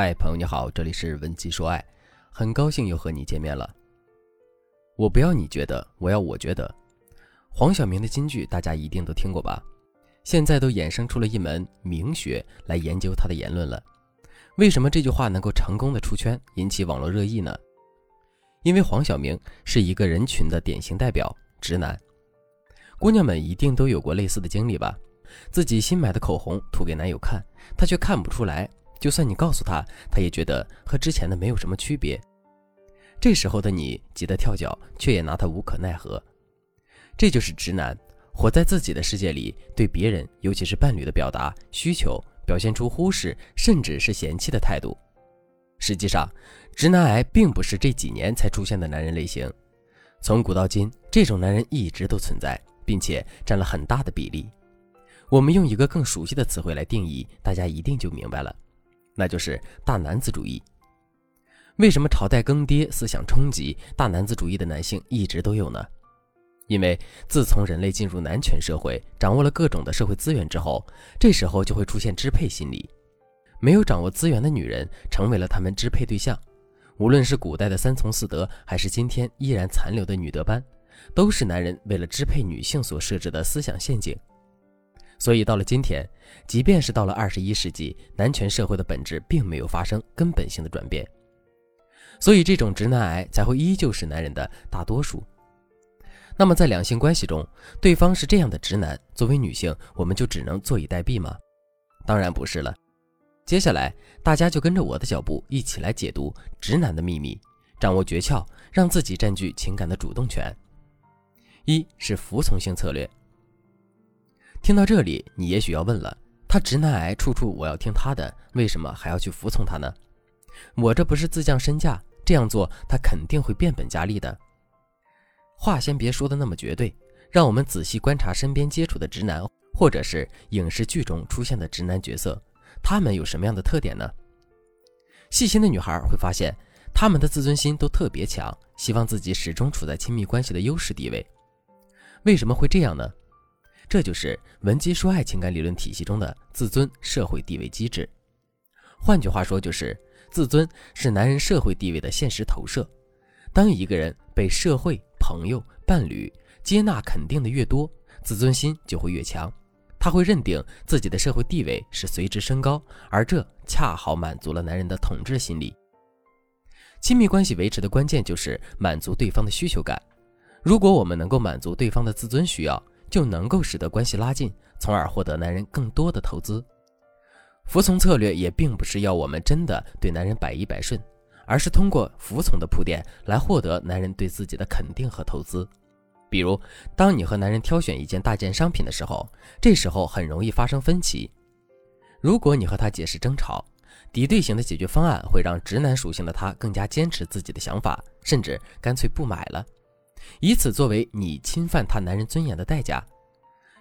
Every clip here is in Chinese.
嗨，朋友你好，这里是文姬说爱，很高兴又和你见面了。我不要你觉得，我要我觉得。黄晓明的金句大家一定都听过吧？现在都衍生出了一门名学来研究他的言论了。为什么这句话能够成功的出圈，引起网络热议呢？因为黄晓明是一个人群的典型代表，直男。姑娘们一定都有过类似的经历吧？自己新买的口红涂给男友看，他却看不出来。就算你告诉他，他也觉得和之前的没有什么区别。这时候的你急得跳脚，却也拿他无可奈何。这就是直男，活在自己的世界里，对别人，尤其是伴侣的表达需求，表现出忽视甚至是嫌弃的态度。实际上，直男癌并不是这几年才出现的男人类型，从古到今，这种男人一直都存在，并且占了很大的比例。我们用一个更熟悉的词汇来定义，大家一定就明白了。那就是大男子主义。为什么朝代更迭、思想冲击，大男子主义的男性一直都有呢？因为自从人类进入男权社会，掌握了各种的社会资源之后，这时候就会出现支配心理。没有掌握资源的女人，成为了他们支配对象。无论是古代的三从四德，还是今天依然残留的女德班，都是男人为了支配女性所设置的思想陷阱。所以到了今天，即便是到了二十一世纪，男权社会的本质并没有发生根本性的转变，所以这种直男癌才会依旧是男人的大多数。那么在两性关系中，对方是这样的直男，作为女性，我们就只能坐以待毙吗？当然不是了。接下来，大家就跟着我的脚步一起来解读直男的秘密，掌握诀窍，让自己占据情感的主动权。一是服从性策略。听到这里，你也许要问了：他直男癌，处处我要听他的，为什么还要去服从他呢？我这不是自降身价，这样做他肯定会变本加厉的。话先别说的那么绝对，让我们仔细观察身边接触的直男，或者是影视剧中出现的直男角色，他们有什么样的特点呢？细心的女孩会发现，他们的自尊心都特别强，希望自己始终处在亲密关系的优势地位。为什么会这样呢？这就是文姬说爱情感理论体系中的自尊社会地位机制。换句话说，就是自尊是男人社会地位的现实投射。当一个人被社会、朋友、伴侣接纳肯定的越多，自尊心就会越强。他会认定自己的社会地位是随之升高，而这恰好满足了男人的统治心理。亲密关系维持的关键就是满足对方的需求感。如果我们能够满足对方的自尊需要，就能够使得关系拉近，从而获得男人更多的投资。服从策略也并不是要我们真的对男人百依百顺，而是通过服从的铺垫来获得男人对自己的肯定和投资。比如，当你和男人挑选一件大件商品的时候，这时候很容易发生分歧。如果你和他解释争吵，敌对型的解决方案会让直男属性的他更加坚持自己的想法，甚至干脆不买了。以此作为你侵犯他男人尊严的代价。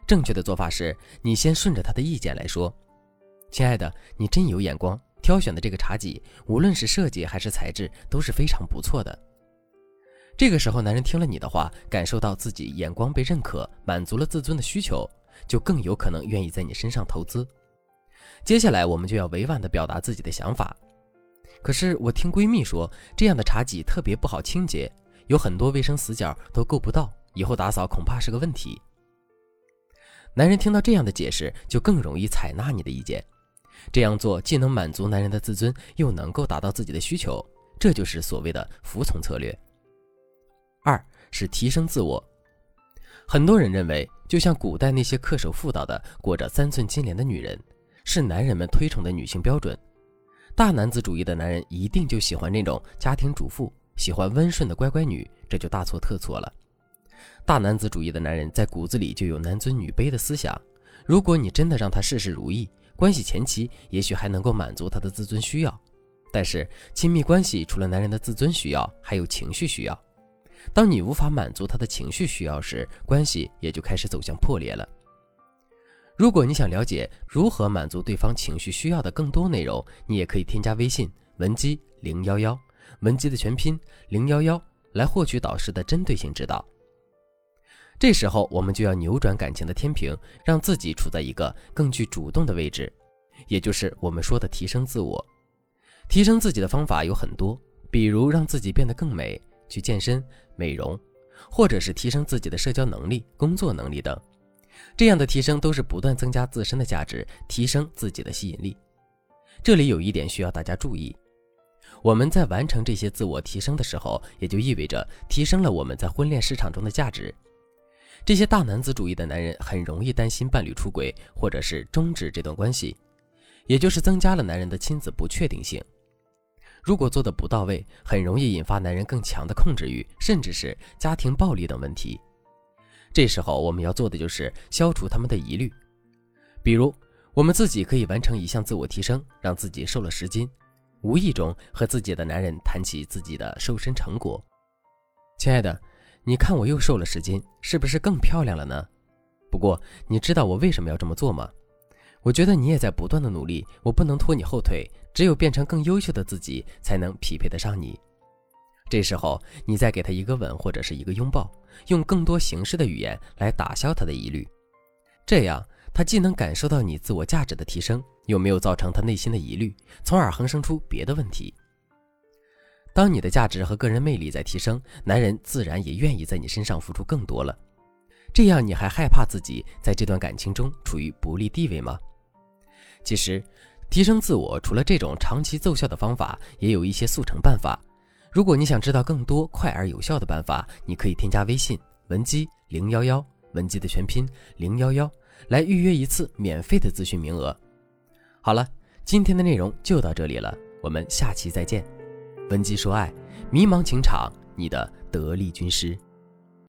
正确的做法是，你先顺着他的意见来说：“亲爱的，你真有眼光，挑选的这个茶几，无论是设计还是材质都是非常不错的。”这个时候，男人听了你的话，感受到自己眼光被认可，满足了自尊的需求，就更有可能愿意在你身上投资。接下来，我们就要委婉地表达自己的想法。可是我听闺蜜说，这样的茶几特别不好清洁。有很多卫生死角都够不到，以后打扫恐怕是个问题。男人听到这样的解释，就更容易采纳你的意见。这样做既能满足男人的自尊，又能够达到自己的需求，这就是所谓的服从策略。二是提升自我。很多人认为，就像古代那些恪守妇道的、裹着三寸金莲的女人，是男人们推崇的女性标准。大男子主义的男人一定就喜欢那种家庭主妇。喜欢温顺的乖乖女，这就大错特错了。大男子主义的男人在骨子里就有男尊女卑的思想。如果你真的让他事事如意，关系前期也许还能够满足他的自尊需要。但是亲密关系除了男人的自尊需要，还有情绪需要。当你无法满足他的情绪需要时，关系也就开始走向破裂了。如果你想了解如何满足对方情绪需要的更多内容，你也可以添加微信文姬零幺幺。文姬的全拼零幺幺来获取导师的针对性指导。这时候我们就要扭转感情的天平，让自己处在一个更具主动的位置，也就是我们说的提升自我。提升自己的方法有很多，比如让自己变得更美，去健身、美容，或者是提升自己的社交能力、工作能力等。这样的提升都是不断增加自身的价值，提升自己的吸引力。这里有一点需要大家注意：我们在完成这些自我提升的时候，也就意味着提升了我们在婚恋市场中的价值。这些大男子主义的男人很容易担心伴侣出轨，或者是终止这段关系，也就是增加了男人的亲子不确定性。如果做的不到位，很容易引发男人更强的控制欲，甚至是家庭暴力等问题。这时候我们要做的就是消除他们的疑虑，比如我们自己可以完成一项自我提升，让自己瘦了十斤，无意中和自己的男人谈起自己的瘦身成果。亲爱的，你看我又瘦了十斤，是不是更漂亮了呢？不过你知道我为什么要这么做吗？我觉得你也在不断的努力，我不能拖你后腿，只有变成更优秀的自己，才能匹配得上你。这时候，你再给他一个吻或者是一个拥抱，用更多形式的语言来打消他的疑虑，这样他既能感受到你自我价值的提升，又没有造成他内心的疑虑，从而横生出别的问题。当你的价值和个人魅力在提升，男人自然也愿意在你身上付出更多了。这样你还害怕自己在这段感情中处于不利地位吗？其实，提升自我除了这种长期奏效的方法，也有一些速成办法。如果你想知道更多快而有效的办法，你可以添加微信文姬零幺幺，文姬的全拼零幺幺，来预约一次免费的咨询名额。好了，今天的内容就到这里了，我们下期再见。文姬说爱，迷茫情场，你的得力军师。